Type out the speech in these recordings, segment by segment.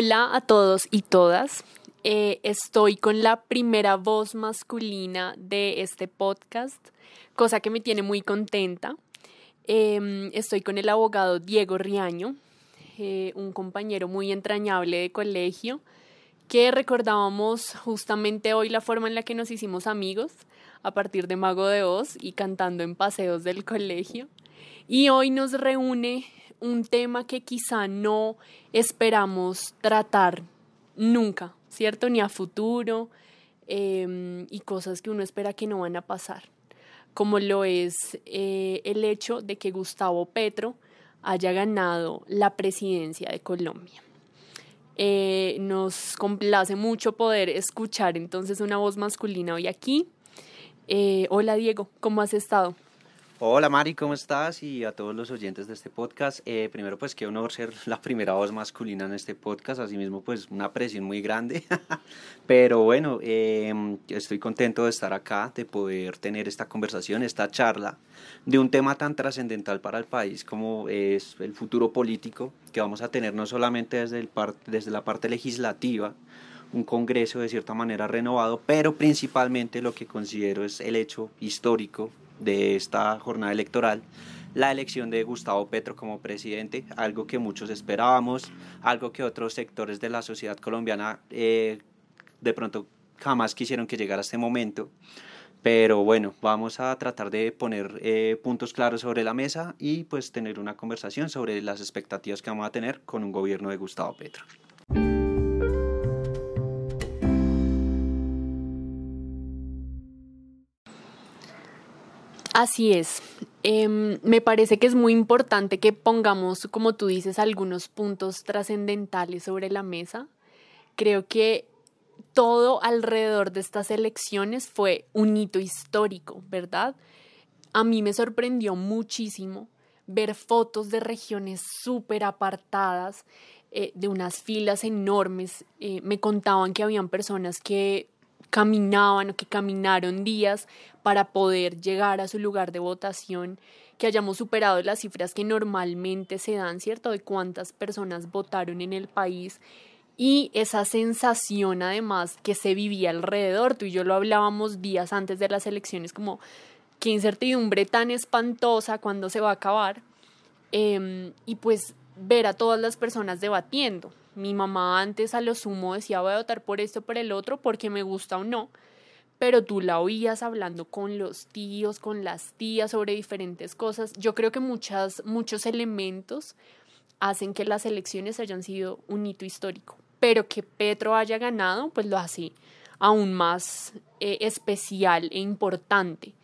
Hola a todos y todas. Eh, estoy con la primera voz masculina de este podcast, cosa que me tiene muy contenta. Em, estoy con el abogado Diego Riaño, eh, un compañero muy entrañable de colegio, que recordábamos justamente hoy la forma en la que nos hicimos amigos a partir de Mago de Oz y cantando en paseos del colegio. Y hoy nos reúne un tema que quizá no esperamos tratar nunca, ¿cierto? Ni a futuro em, y cosas que uno espera que no van a pasar, como lo es eh, el hecho de que Gustavo Petro haya ganado la presidencia de Colombia. Eh, nos complace mucho poder escuchar entonces una voz masculina hoy aquí. Eh, hola Diego, ¿cómo has estado? Hola Mari, ¿cómo estás? Y a todos los oyentes de este podcast. Eh, primero, pues qué honor ser la primera voz masculina en este podcast. Asimismo, pues una presión muy grande. Pero bueno, em, estoy contento de estar acá, de poder tener esta conversación, esta charla de un tema tan trascendental para el país como es el futuro político que vamos a tener no solamente desde, el desde la parte legislativa, un Congreso de cierta manera renovado, pero principalmente lo que considero es el hecho histórico de esta jornada electoral, la elección de Gustavo Petro como presidente, algo que muchos esperábamos, algo que otros sectores de la sociedad colombiana eh, de pronto jamás quisieron que llegara a este momento. Pero bueno, vamos a tratar de poner eh, puntos claros sobre la mesa y pues tener una conversación sobre las expectativas que vamos a tener con un gobierno de Gustavo Petro. Así es. Em, me parece que es muy importante que pongamos, como tú dices, algunos puntos trascendentales sobre la mesa. Creo que todo alrededor de estas elecciones fue un hito histórico, ¿verdad? A mí me sorprendió muchísimo ver fotos de regiones súper apartadas, eh, de unas filas enormes. Eh, me contaban que habían personas que caminaban o que caminaron días para poder llegar a su lugar de votación, que hayamos superado las cifras que normalmente se dan, ¿cierto? De cuántas personas votaron en el país. Y esa sensación además que se vivía alrededor, tú y yo lo hablábamos días antes de las elecciones, como qué incertidumbre tan espantosa cuando se va a acabar, em, y pues ver a todas las personas debatiendo, mi mamá antes a lo sumo decía voy a votar por esto, por el otro, porque me gusta o no. Pero tú la oías hablando con los tíos, con las tías sobre diferentes cosas. Yo creo que muchas, muchos elementos hacen que las elecciones hayan sido un hito histórico. Pero que Petro haya ganado, pues lo hace aún más eh, especial e importante.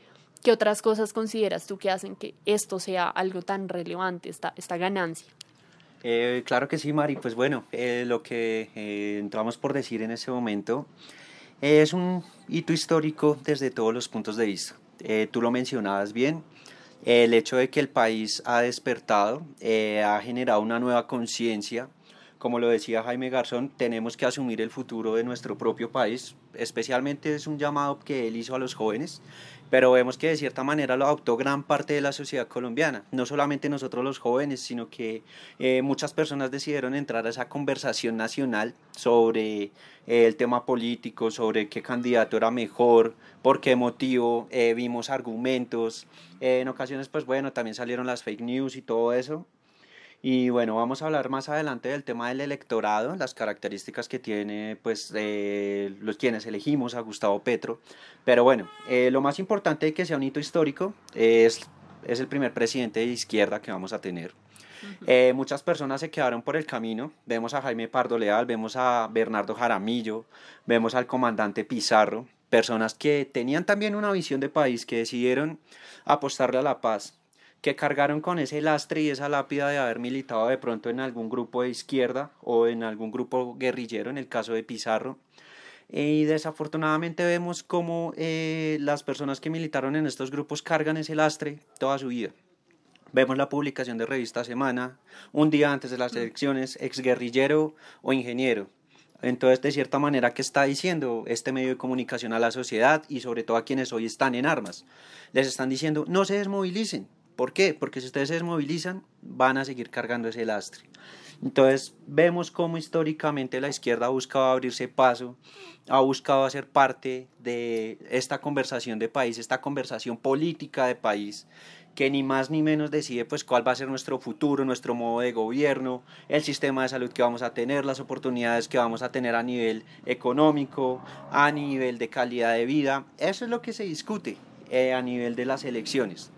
¿Qué otras cosas consideras tú que hacen que esto sea algo tan relevante, esta, esta ganancia? Eh, claro que sí, Mari. Pues bueno, eh, lo que eh, entramos por decir en ese momento es un hito histórico desde todos los puntos de vista. tú lo mencionabas bien, el hecho de que el país ha despertado, ha generado una nueva conciencia. Como lo decía Jaime Garzón, tenemos que asumir el futuro de nuestro propio país. Especialmente es un llamado que él hizo a los jóvenes pero vemos que de cierta manera lo adoptó gran parte de la sociedad colombiana, no solamente nosotros los jóvenes, sino que eh, muchas personas decidieron entrar a esa conversación nacional sobre eh, el tema político, sobre qué candidato era mejor, por qué motivo, eh, vimos argumentos, en ocasiones pues bueno, también salieron las fake news y todo eso, y bueno, vamos a hablar más adelante del tema del electorado, las características que tiene pues eh, los quienes elegimos a Gustavo Petro. Pero bueno, eh, lo más importante de que sea un hito histórico es, es el primer presidente de izquierda que vamos a tener. Eh, muchas personas se quedaron por el camino. Vemos a Jaime Pardo Leal, vemos a Bernardo Jaramillo, vemos al comandante Pizarro, personas que tenían también una visión de país, que decidieron apostarle a la paz, que cargaron con ese lastre y esa lápida de haber militado de pronto en algún grupo de izquierda o en algún grupo guerrillero, en el caso de Pizarro. Y desafortunadamente vemos cómo eh, las personas que militaron en estos grupos cargan ese lastre toda su vida. Vemos la publicación de revista Semana, un día antes de las mm. elecciones, exguerrillero o ingeniero. Entonces, de cierta manera, ¿qué está diciendo este medio de comunicación a la sociedad y sobre todo a quienes hoy están en armas? Les están diciendo, no se desmovilicen, ¿Por qué? Porque si ustedes se desmovilizan, van a seguir cargando ese lastre. Entonces vemos cómo históricamente la izquierda ha buscado abrirse paso, ha buscado hacer parte de esta conversación de país, esta conversación política de país, que ni más ni menos decide pues cuál va a ser nuestro futuro, nuestro modo de gobierno, el sistema de salud que vamos a tener, las oportunidades que vamos a tener a nivel económico, a nivel de calidad de vida. Eso es lo que se discute eh, a nivel de las elecciones.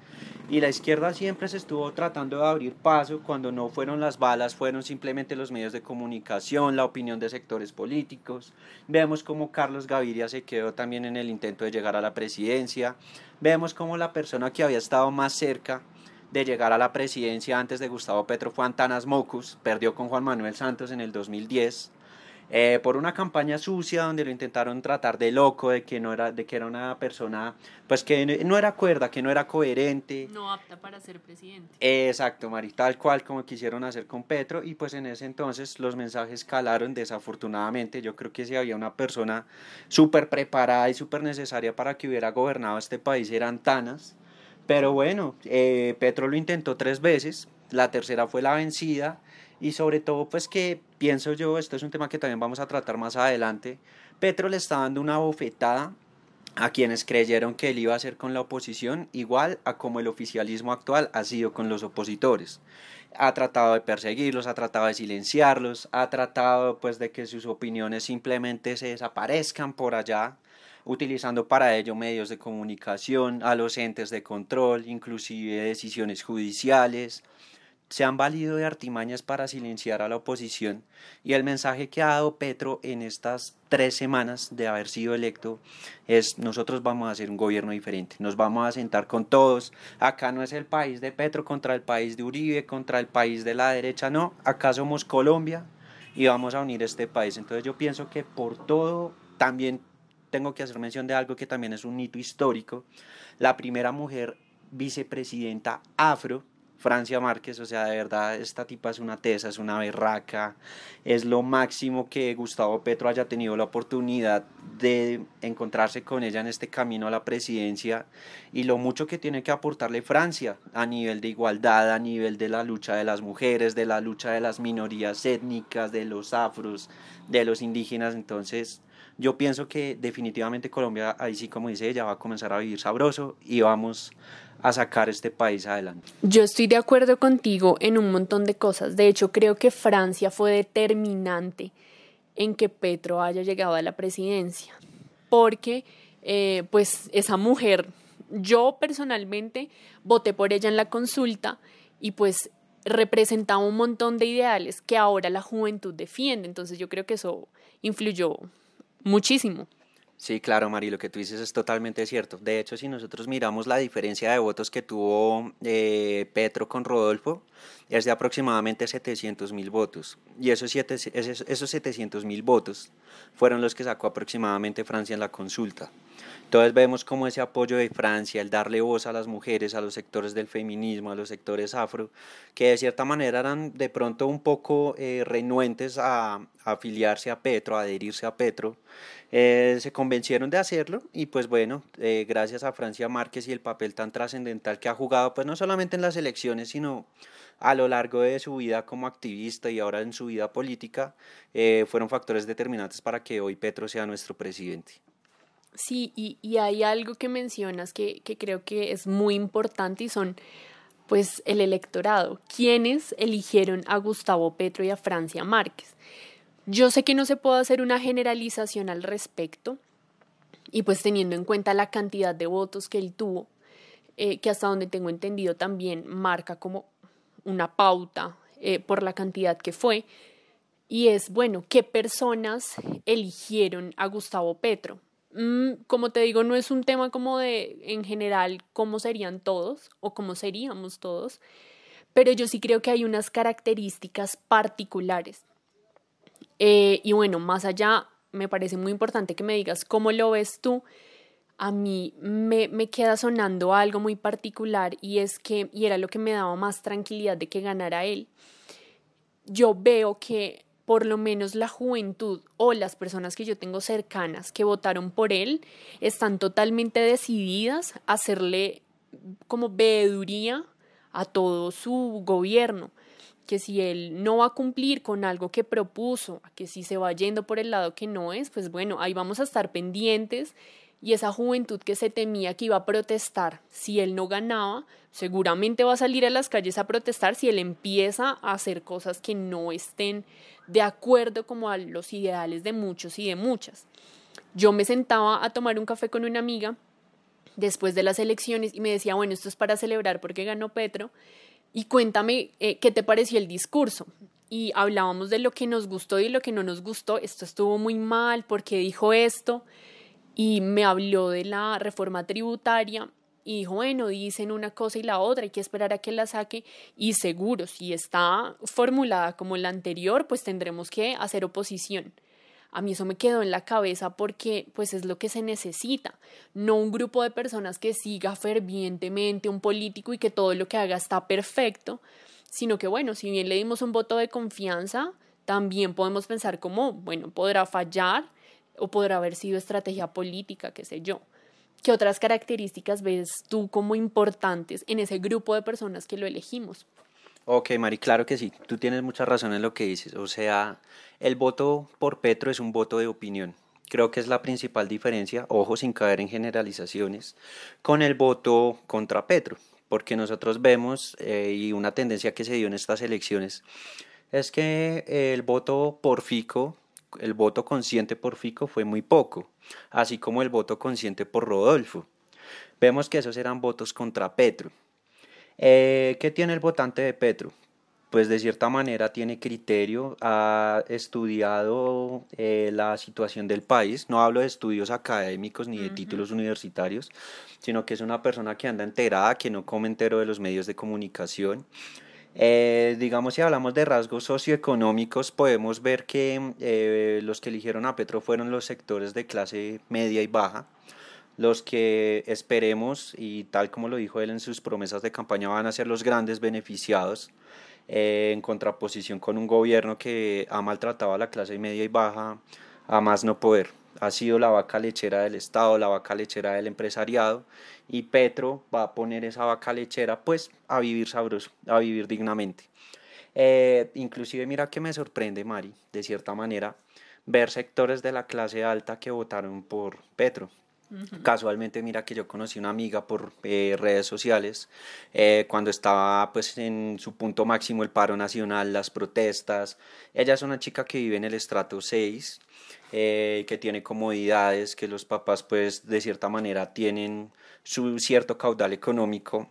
Y la izquierda siempre se estuvo tratando de abrir paso cuando no fueron las balas, fueron simplemente los medios de comunicación, la opinión de sectores políticos. Vemos cómo Carlos Gaviria se quedó también en el intento de llegar a la presidencia. Vemos cómo la persona que había estado más cerca de llegar a la presidencia antes de Gustavo Petro fue Antanas Mocus, perdió con Juan Manuel Santos en el 2010. Eh, por una campaña sucia donde lo intentaron tratar de loco, de que no era, de que era una persona, pues que no era cuerda, que no era coherente. No apta para ser presidente. exacto, Mari, tal cual como quisieron hacer con Petro, y pues en ese entonces los mensajes calaron desafortunadamente. Yo creo que si había una persona súper preparada y súper necesaria para que hubiera gobernado este país eran Tanas. Pero bueno, eh, Petro lo intentó tres veces, la tercera fue la vencida y sobre todo pues que pienso yo, esto es un tema que también vamos a tratar más adelante, Petro le está dando una bofetada a quienes creyeron que él iba a ser con la oposición, igual a como el oficialismo actual ha sido con los opositores. Ha tratado de perseguirlos, ha tratado de silenciarlos, ha tratado pues de que sus opiniones simplemente se desaparezcan por allá, utilizando para ello medios de comunicación, a los entes de control, inclusive decisiones judiciales, se han valido de artimañas para silenciar a la oposición y el mensaje que ha dado Petro en estas tres semanas de haber sido electo es nosotros vamos a hacer un gobierno diferente, nos vamos a sentar con todos, acá no es el país de Petro contra el país de Uribe, contra el país de la derecha, no, acá somos Colombia y vamos a unir este país. Entonces yo pienso que por todo también tengo que hacer mención de algo que también es un hito histórico, la primera mujer vicepresidenta afro Francia Márquez, o sea, de verdad, esta tipa es una tesa, es una berraca, es lo máximo que Gustavo Petro haya tenido la oportunidad de encontrarse con ella en este camino a la presidencia y lo mucho que tiene que aportarle Francia a nivel de igualdad, a nivel de la lucha de las mujeres, de la lucha de las minorías étnicas, de los afros, de los indígenas, entonces yo pienso que definitivamente Colombia, ahí sí como dice ella, va a comenzar a vivir sabroso y vamos a sacar este país adelante. Yo estoy de acuerdo contigo en un montón de cosas. De hecho, creo que Francia fue determinante en que Petro haya llegado a la presidencia, porque eh, pues esa mujer, yo personalmente voté por ella en la consulta y pues representaba un montón de ideales que ahora la juventud defiende. Entonces yo creo que eso influyó muchísimo. Sí, claro, Mari, lo que tú dices es totalmente cierto. De hecho, si nosotros miramos la diferencia de votos que tuvo eh, Petro con Rodolfo, es de aproximadamente 700 mil votos. Y esos, siete, esos 700 mil votos fueron los que sacó aproximadamente Francia en la consulta. Entonces vemos como ese apoyo de Francia, el darle voz a las mujeres, a los sectores del feminismo, a los sectores afro, que de cierta manera eran de pronto un poco eh, renuentes a, afiliarse a Petro, a adherirse a Petro, eh, se convencieron de hacerlo y pues bueno, eh, gracias a Francia Márquez y el papel tan trascendental que ha jugado, pues no solamente en las elecciones, sino a lo largo de su vida como activista y ahora en su vida política, fueron factores determinantes para que hoy Petro sea nuestro presidente. Sí, y, y hay algo que mencionas que, que creo que es muy importante y son pues el electorado. ¿Quiénes eligieron a Gustavo Petro y a Francia Márquez? Yo sé que no se puede hacer una generalización al respecto y pues teniendo en cuenta la cantidad de votos que él tuvo, eh, que hasta donde tengo entendido también marca como una pauta eh, por la cantidad que fue, y es, bueno, ¿qué personas eligieron a Gustavo Petro? Mm, como te digo, no es un tema como de, en general, cómo serían todos o cómo seríamos todos, pero yo sí creo que hay unas características particulares. Eh, y bueno, más allá, me parece muy importante que me digas cómo lo ves tú. A mí me, me queda sonando algo muy particular y es que, y era lo que me daba más tranquilidad de que ganara él, yo veo que por lo menos la juventud o las personas que yo tengo cercanas que votaron por él están totalmente decididas a hacerle como veeduría a todo su gobierno. que si él no va a cumplir con algo que propuso, que si se va yendo por el lado que no es, pues bueno, ahí vamos a estar pendientes y esa juventud que se temía que iba a protestar si él no ganaba, seguramente va a salir a las calles a protestar si él empieza a hacer cosas que no estén de acuerdo como a los ideales de muchos y de muchas. Yo me sentaba a tomar un café con una amiga después de las elecciones y me decía, bueno, esto es para celebrar porque ganó Petro y cuéntame eh, qué te pareció el discurso. Y hablábamos de lo que nos gustó y lo que no nos gustó. Esto estuvo muy mal porque dijo esto y me habló de la reforma tributaria y bueno, dicen una cosa y la otra, hay que esperar a que la saque y seguro, si está formulada como la anterior, pues tendremos que hacer oposición. A mí eso me quedó en la cabeza porque pues es lo que se necesita, no un grupo de personas que siga fervientemente un político y que todo lo que haga está perfecto, sino que bueno, si bien le dimos un voto de confianza, también podemos pensar como, bueno, podrá fallar o podrá haber sido estrategia política, qué sé yo. ¿Qué otras características ves tú como importantes en ese grupo de personas que lo elegimos? Ok, Mari, claro que sí. Tú tienes mucha razón en lo que dices. O sea, el voto por Petro es un voto de opinión. Creo que es la principal diferencia, ojo, sin caer en generalizaciones, con el voto contra Petro. Porque nosotros vemos, eh, y una tendencia que se dio en estas elecciones, es que el voto por Fico el voto consciente por Fico fue muy poco, así como el voto consciente por Rodolfo. Vemos que esos eran votos contra Petro. Eh, ¿Qué tiene el votante de Petro? Pues de cierta manera tiene criterio, ha estudiado eh, la situación del país, no hablo de estudios académicos ni de títulos universitarios, sino que es una persona que anda enterada, que no come entero de los medios de comunicación, eh, digamos, si hablamos de rasgos socioeconómicos, podemos ver que eh, los que eligieron a Petro fueron los sectores de clase media y baja, los que esperemos, y tal como lo dijo él en sus promesas de campaña, van a ser los grandes beneficiados, eh, en contraposición con un gobierno que ha maltratado a la clase media y baja a más no poder ha sido la vaca lechera del Estado, la vaca lechera del empresariado, y Petro va a poner esa vaca lechera pues a vivir sabroso, a vivir dignamente. Eh, inclusive mira que me sorprende, Mari, de cierta manera, ver sectores de la clase alta que votaron por Petro. Casualmente, mira que yo conocí una amiga por eh, redes sociales eh, cuando estaba pues en su punto máximo el paro nacional, las protestas. Ella es una chica que vive en el estrato 6 eh, que tiene comodidades, que los papás pues de cierta manera tienen su cierto caudal económico.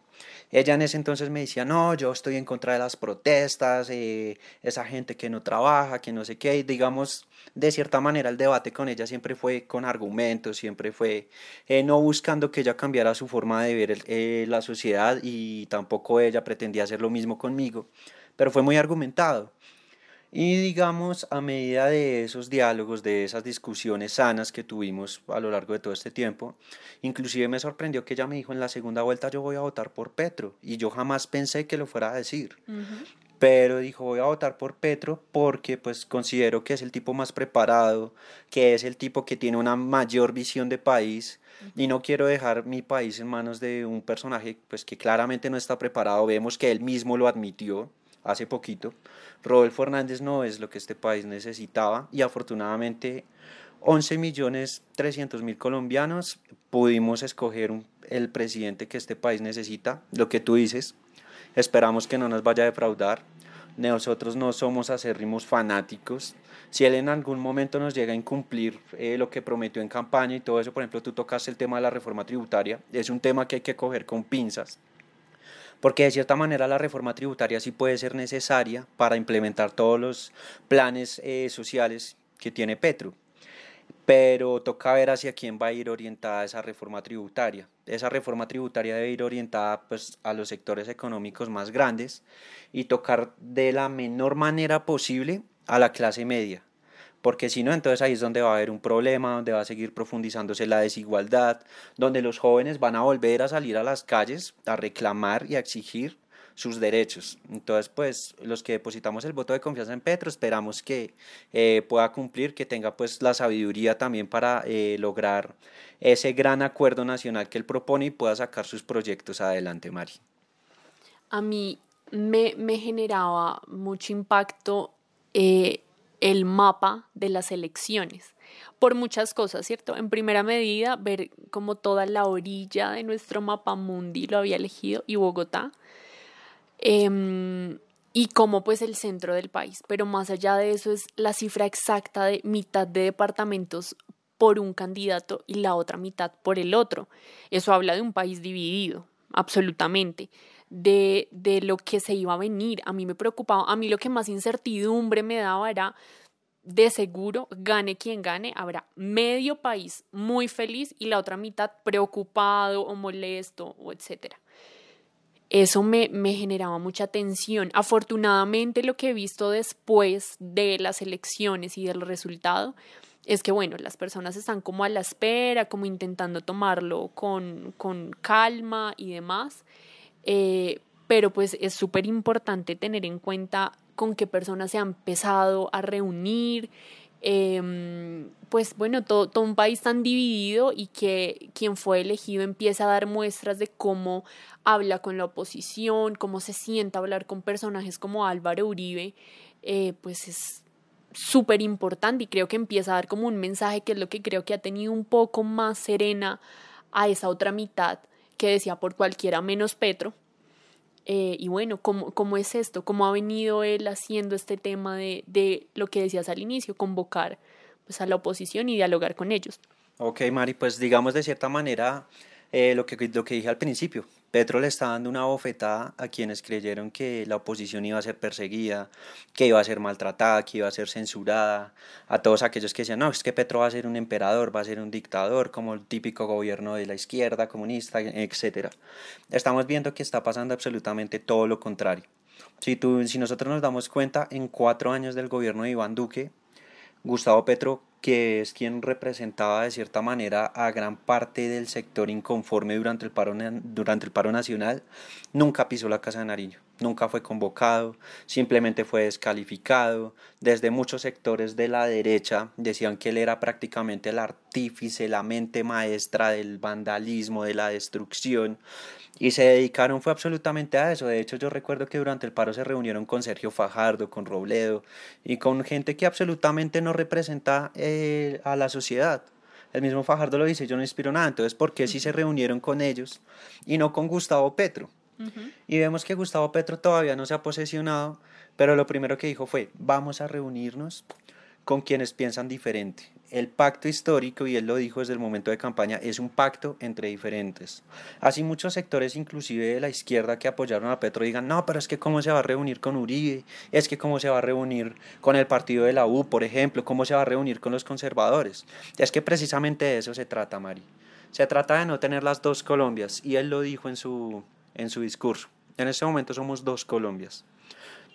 Ella en ese entonces me decía, no, yo estoy en contra de las protestas, eh, esa gente que no trabaja, que no sé qué, y digamos, de cierta manera el debate con ella siempre fue con argumentos, siempre fue eh, no buscando que ella cambiara su forma de ver la sociedad y tampoco ella pretendía hacer lo mismo conmigo, pero fue muy argumentado. Y digamos, a medida de esos diálogos, de esas discusiones sanas que tuvimos a lo largo de todo este tiempo, inclusive me sorprendió que ella me dijo en la segunda vuelta yo voy a votar por Petro. Y yo jamás pensé que lo fuera a decir. Pero dijo voy a votar por Petro porque pues considero que es el tipo más preparado, que es el tipo que tiene una mayor visión de país y no quiero dejar mi país en manos de un personaje pues que claramente no está preparado. Vemos que él mismo lo admitió hace poquito. Rodolfo Hernández no es lo que este país necesitaba y afortunadamente 11 millones 300 mil colombianos pudimos escoger el presidente que este país necesita, lo que tú dices, esperamos que no nos vaya a defraudar, nosotros no somos acérrimos fanáticos, si él en algún momento nos llega a incumplir eh, lo que prometió en campaña y todo eso, por ejemplo, tú tocaste el tema de la reforma tributaria, es un tema que hay que coger con pinzas, porque de cierta manera la reforma tributaria sí puede ser necesaria para implementar todos los planes eh, sociales que tiene Petro. Pero toca ver hacia quién va a ir orientada esa reforma tributaria. Esa reforma tributaria debe ir orientada pues, a los sectores económicos más grandes y tocar de la menor manera posible a la clase media, porque si no, entonces ahí es donde va a haber un problema, donde va a seguir profundizándose la desigualdad, donde los jóvenes van a volver a salir a las calles a reclamar y a exigir sus derechos. Entonces, pues los que depositamos el voto de confianza en Petro esperamos que eh, pueda cumplir, que tenga pues la sabiduría también para eh, lograr ese gran acuerdo nacional que él propone y pueda sacar sus proyectos adelante, Mari. A mí me, me generaba mucho impacto eh, el mapa de las elecciones por muchas cosas, ¿cierto? En primera medida, ver como toda la orilla de nuestro mapa mundi lo había elegido y Bogotá. Em, y como pues el centro del país. Pero más allá de eso es la cifra exacta de mitad de departamentos por un candidato y la otra mitad por el otro. Eso habla de un país dividido, absolutamente. De, de lo que se iba a venir. A mí me preocupaba, a mí lo que más incertidumbre me daba era de seguro, gane quien gane, habrá medio país muy feliz y la otra mitad preocupado o molesto o etcétera. Eso me, me generaba mucha tensión. Afortunadamente lo que he visto después de las elecciones y del resultado es que, bueno, las personas están como a la espera, como intentando tomarlo con, con calma y demás. Eh, pero pues es súper importante tener en cuenta con qué personas se han empezado a reunir, em, pues bueno, todo, todo, un país tan dividido y que quien fue elegido empieza a dar muestras de cómo habla con la oposición, cómo se sienta hablar con personajes como Álvaro Uribe, eh, pues es súper importante y creo que empieza a dar como un mensaje que es lo que creo que ha tenido un poco más serena a esa otra mitad que decía por cualquiera menos Petro, eh, y bueno, ¿cómo, ¿cómo es esto? ¿Cómo ha venido él haciendo este tema de, de lo que decías al inicio, convocar pues, a la oposición y dialogar con ellos? Ok, Mari, pues digamos de cierta manera eh, lo, que, lo que dije al principio. Petro le está dando una bofetada a quienes creyeron que la oposición iba a ser perseguida, que iba a ser maltratada, que iba a ser censurada, a todos aquellos que decían, no, es que Petro va a ser un emperador, va a ser un dictador, como el típico gobierno de la izquierda comunista, etc. Estamos viendo que está pasando absolutamente todo lo contrario. Si, tú, si nosotros nos damos cuenta, en cuatro años del gobierno de Iván Duque, Gustavo Petro que es quien representaba de cierta manera a gran parte del sector inconforme durante el paro, durante el paro nacional, nunca pisó la Casa de Nariño, nunca fue convocado, simplemente fue descalificado. Desde muchos sectores de la derecha decían que él era prácticamente el artífice, la mente maestra del vandalismo, de la destrucción y se dedicaron fue absolutamente a eso. De hecho, yo recuerdo que durante el paro se reunieron con Sergio Fajardo, con Robledo y con gente que absolutamente no representa eh, a la sociedad. El mismo Fajardo lo dice, yo no inspiro nada. Entonces, ¿por qué si se reunieron con ellos y no con Gustavo Petro? Y vemos que Gustavo Petro todavía no se ha posesionado, pero lo primero que dijo fue, vamos a reunirnos con quienes piensan diferente el pacto histórico, y él lo dijo desde el momento de campaña, es un pacto entre diferentes. Así muchos sectores, inclusive de la izquierda que apoyaron a Petro, digan, no, pero es que cómo se va a reunir con Uribe, es que cómo se va a reunir con el partido de la U, por ejemplo, cómo se va a reunir con los conservadores. Es que precisamente de eso se trata, Mari. Se trata de no tener las dos Colombias, y él lo dijo en su, en su discurso. En este momento somos dos Colombias.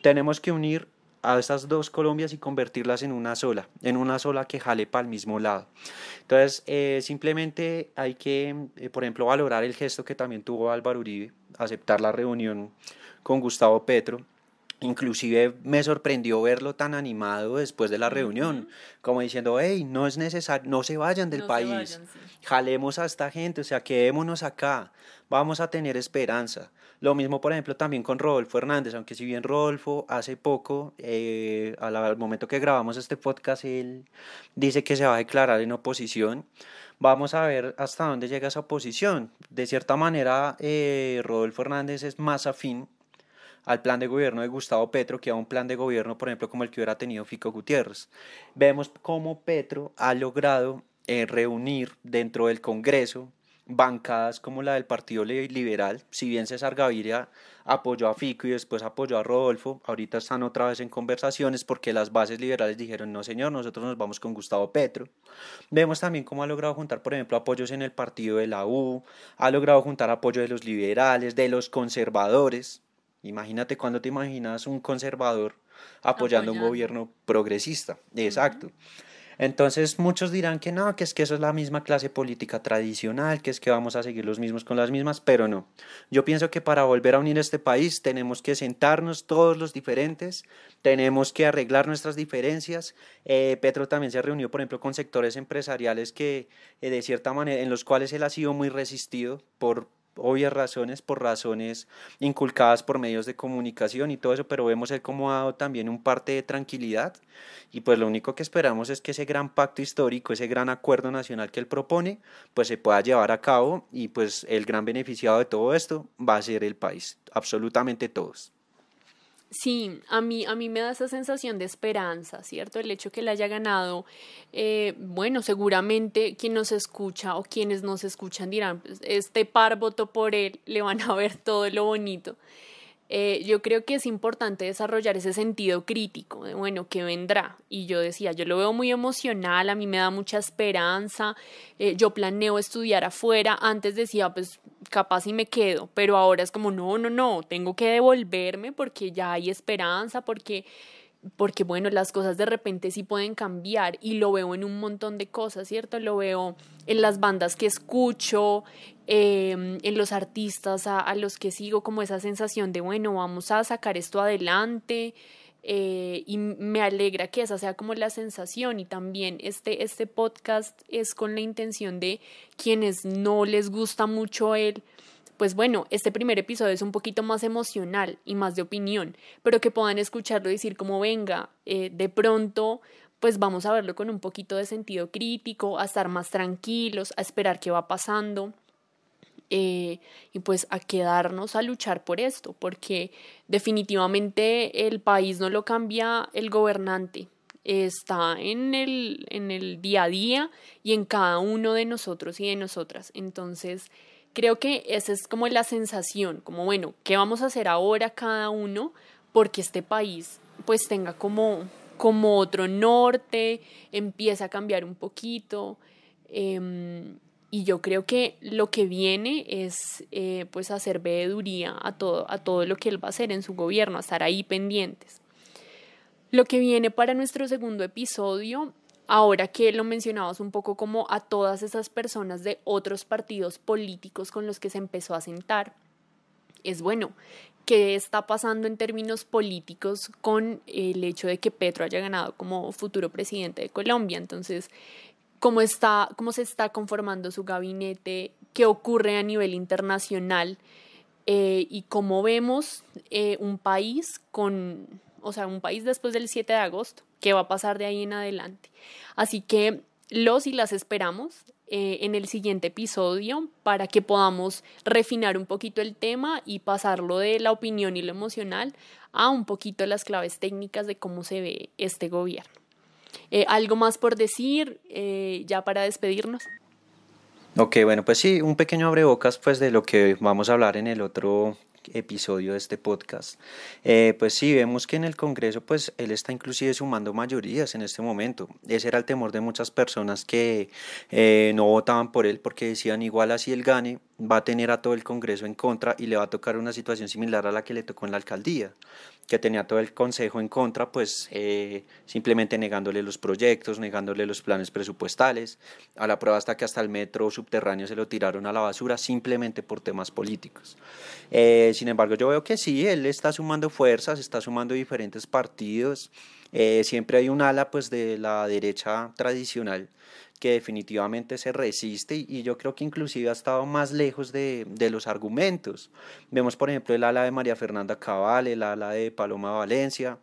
Tenemos que unir a esas dos Colombias y convertirlas en una sola, en una sola que jale para el mismo lado. Entonces, eh, simplemente hay que, eh, por ejemplo, valorar el gesto que también tuvo Álvaro Uribe, aceptar la reunión con Gustavo Petro. Inclusive me sorprendió verlo tan animado después de la reunión, como diciendo, hey, no es necesario, no se vayan del país, jalemos a esta gente, o sea, quedémonos acá, vamos a tener esperanza. Lo mismo, por ejemplo, también con Rodolfo Hernández, aunque si bien Rodolfo hace poco, eh, al, momento que grabamos este podcast, él dice que se va a declarar en oposición. Vamos a ver hasta dónde llega esa oposición. De cierta manera, eh, Rodolfo Hernández es más afín al plan de gobierno de Gustavo Petro que a un plan de gobierno, por ejemplo, como el que hubiera tenido Fico Gutiérrez. Vemos cómo Petro ha logrado eh, reunir dentro del Congreso bancadas como la del Partido Liberal, si bien César Gaviria apoyó a Fico y después apoyó a Rodolfo, ahorita están otra vez en conversaciones porque las bases liberales dijeron, no señor, nosotros nos vamos con Gustavo Petro. Vemos también cómo ha logrado juntar, por ejemplo, apoyos en el partido de la U, ha logrado juntar apoyo de los liberales, de los conservadores. Imagínate cuando te imaginas un conservador apoyando, un gobierno progresista. Exacto. Entonces muchos dirán que no, que es que eso es la misma clase política tradicional, que es que vamos a seguir los mismos con las mismas, pero no. Yo pienso que para volver a unir este país tenemos que sentarnos todos los diferentes, tenemos que arreglar nuestras diferencias. Eh, Petro también se reunió, por ejemplo, con sectores empresariales que eh, de cierta manera, en los cuales él ha sido muy resistido por obvias razones, por razones inculcadas por medios de comunicación y todo eso, pero vemos el cómo ha dado también un parte de tranquilidad y pues lo único que esperamos es que ese gran pacto histórico, ese gran acuerdo nacional que él propone, pues se pueda llevar a cabo y pues el gran beneficiado de todo esto va a ser el país, absolutamente todos. Sí, a mí, a mí me da esa sensación de esperanza, ¿cierto? El hecho que él haya ganado, eh, bueno, seguramente quien nos escucha o quienes nos escuchan dirán, pues, este par votó por él, le van a ver todo lo bonito. Eh, yo creo que es importante desarrollar ese sentido crítico de, bueno, ¿qué vendrá? Y yo decía, yo lo veo muy emocional, a mí me da mucha esperanza, eh, yo planeo estudiar afuera, antes decía, pues capaz y me quedo, pero ahora es como, no, no, no, tengo que devolverme porque ya hay esperanza, porque porque bueno, las cosas de repente sí pueden cambiar y lo veo en un montón de cosas, ¿cierto? Lo veo en las bandas que escucho, em, en los artistas a, los que sigo, como esa sensación de, bueno, vamos a sacar esto adelante. Eh, y me alegra que esa sea como la sensación y también este, este podcast es con la intención de quienes no les gusta mucho él, pues bueno, este primer episodio es un poquito más emocional y más de opinión, pero que puedan escucharlo y decir como venga, eh, de pronto pues vamos a verlo con un poquito de sentido crítico, a estar más tranquilos, a esperar qué va pasando. Eh, y pues a quedarnos a luchar por esto, porque definitivamente el país no lo cambia el gobernante, está en el, en el día a día y en cada uno de nosotros y de nosotras. Entonces, creo que esa es como la sensación, como bueno, ¿qué vamos a hacer ahora cada uno? Porque este país pues tenga como, como otro norte, empieza a cambiar un poquito. Em, y yo creo que lo que viene es eh, pues hacer veeduría a todo, a todo lo que él va a hacer en su gobierno, estar ahí pendientes. Lo que viene para nuestro segundo episodio ahora que lo mencionabas un poco como a todas esas personas de otros partidos políticos con los que se empezó a sentar, es bueno, ¿qué está pasando en términos políticos con el hecho de que Petro haya ganado como futuro presidente de Colombia? Entonces, ¿cómo, está, cómo se está conformando su gabinete? ¿Qué ocurre a nivel internacional? Eh, y cómo vemos eh, un país con, o sea, un país después del 7 de agosto, ¿qué va a pasar de ahí en adelante? Así que los y las esperamos eh, en el siguiente episodio para que podamos refinar un poquito el tema y pasarlo de la opinión y lo emocional a un poquito las claves técnicas de cómo se ve este gobierno. Eh, ¿Algo más por decir eh, ya para despedirnos? Ok, bueno, pues sí, un pequeño abrebocas pues de lo que vamos a hablar en el otro episodio de este podcast, eh, pues sí, vemos que en el Congreso, pues él está inclusive sumando mayorías en este momento. Ese era el temor de muchas personas que eh, no votaban por él porque decían igual así él gane, va a tener a todo el Congreso en contra y le va a tocar una situación similar a la que le tocó en la alcaldía, que tenía todo el Consejo en contra, pues eh, simplemente negándole los proyectos, negándole los planes presupuestales, a la prueba hasta que hasta el metro subterráneo se lo tiraron a la basura simplemente por temas políticos. Eh, sin embargo, yo veo que sí, él está sumando fuerzas, está sumando diferentes partidos, eh, siempre hay un ala pues de la derecha tradicional que definitivamente se resiste y yo creo que inclusive ha estado más lejos de, de, los argumentos. Vemos, por ejemplo, el ala de María Fernanda Cabal, el ala de Paloma Valencia.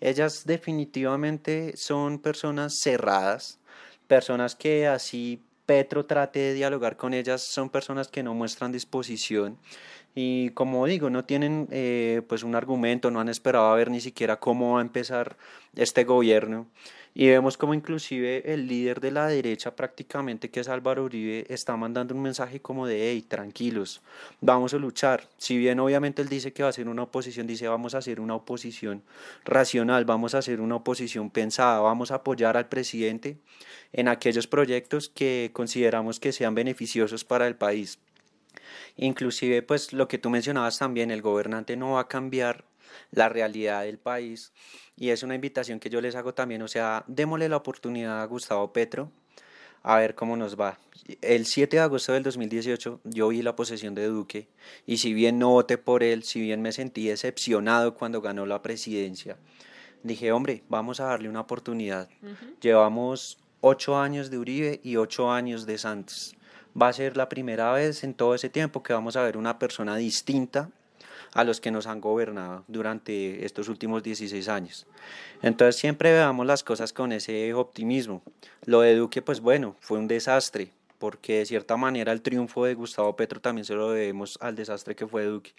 Ellas definitivamente son personas cerradas, personas que así Petro trate de dialogar con ellas, son personas que no muestran disposición y como digo, no tienen eh, pues un argumento, no han esperado a ver ni siquiera cómo va a empezar este gobierno. Y vemos como inclusive el líder de la derecha prácticamente, que es Álvaro Uribe, está mandando un mensaje como de, hey, tranquilos, vamos a luchar. Si bien obviamente él dice que va a ser una oposición, dice vamos a hacer una oposición racional, vamos a hacer una oposición pensada, vamos a apoyar al presidente en aquellos proyectos que consideramos que sean beneficiosos para el país. Inclusive, pues lo que tú mencionabas también, el gobernante no va a cambiar la realidad del país y es una invitación que yo les hago también, o sea, démosle la oportunidad a Gustavo Petro a ver cómo nos va. El 7 de agosto del 2018 yo vi la posesión de Duque y si bien no voté por él, si bien me sentí decepcionado cuando ganó la presidencia, dije, hombre, vamos a darle una oportunidad. Llevamos ocho años de Uribe y ocho años de Santos va a ser la primera vez en todo ese tiempo que vamos a ver una persona distinta a los que nos han gobernado durante estos últimos 16 años. Entonces siempre veamos las cosas con ese optimismo. Lo de Duque, pues bueno, fue un desastre, porque de cierta manera el triunfo de Gustavo Petro también se lo debemos al desastre que fue Duque.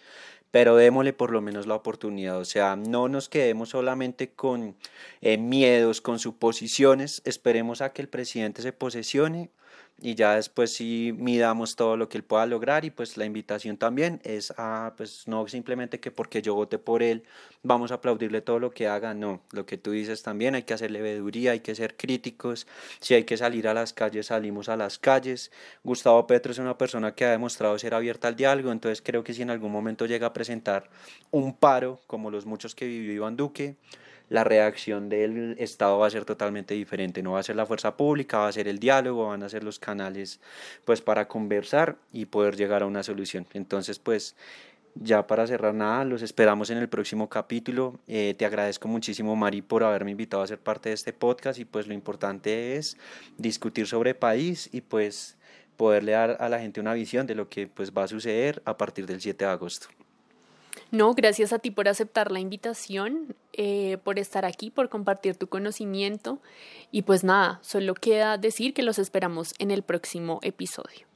Pero démosle por lo menos la oportunidad, o sea, no nos quedemos solamente con eh, miedos, con suposiciones, esperemos a que el presidente se posesione, y ya después sí midamos todo lo que él pueda lograr y pues la invitación también es a pues no simplemente que porque yo vote por él vamos a aplaudirle todo lo que haga, no, lo que tú dices también hay que hacer leveduría, hay que ser críticos, si hay que salir a las calles salimos a las calles, Gustavo Petro es una persona que ha demostrado ser abierta al diálogo, entonces creo que si en algún momento llega a presentar un paro como los muchos que vivió Iván Duque, la reacción del Estado va a ser totalmente diferente. No va a ser la fuerza pública, va a ser el diálogo, van a ser los canales pues para conversar y poder llegar a una solución. Entonces pues ya para cerrar nada, los esperamos en el próximo capítulo. Eh, te agradezco muchísimo, Mari, por haberme invitado a ser parte de este podcast y pues lo importante es discutir sobre país y pues poderle dar a la gente una visión de lo que pues va a suceder a partir del 7 de agosto. No, gracias a ti por aceptar la invitación, eh, por estar aquí, por compartir tu conocimiento y pues nada, solo queda decir que los esperamos en el próximo episodio.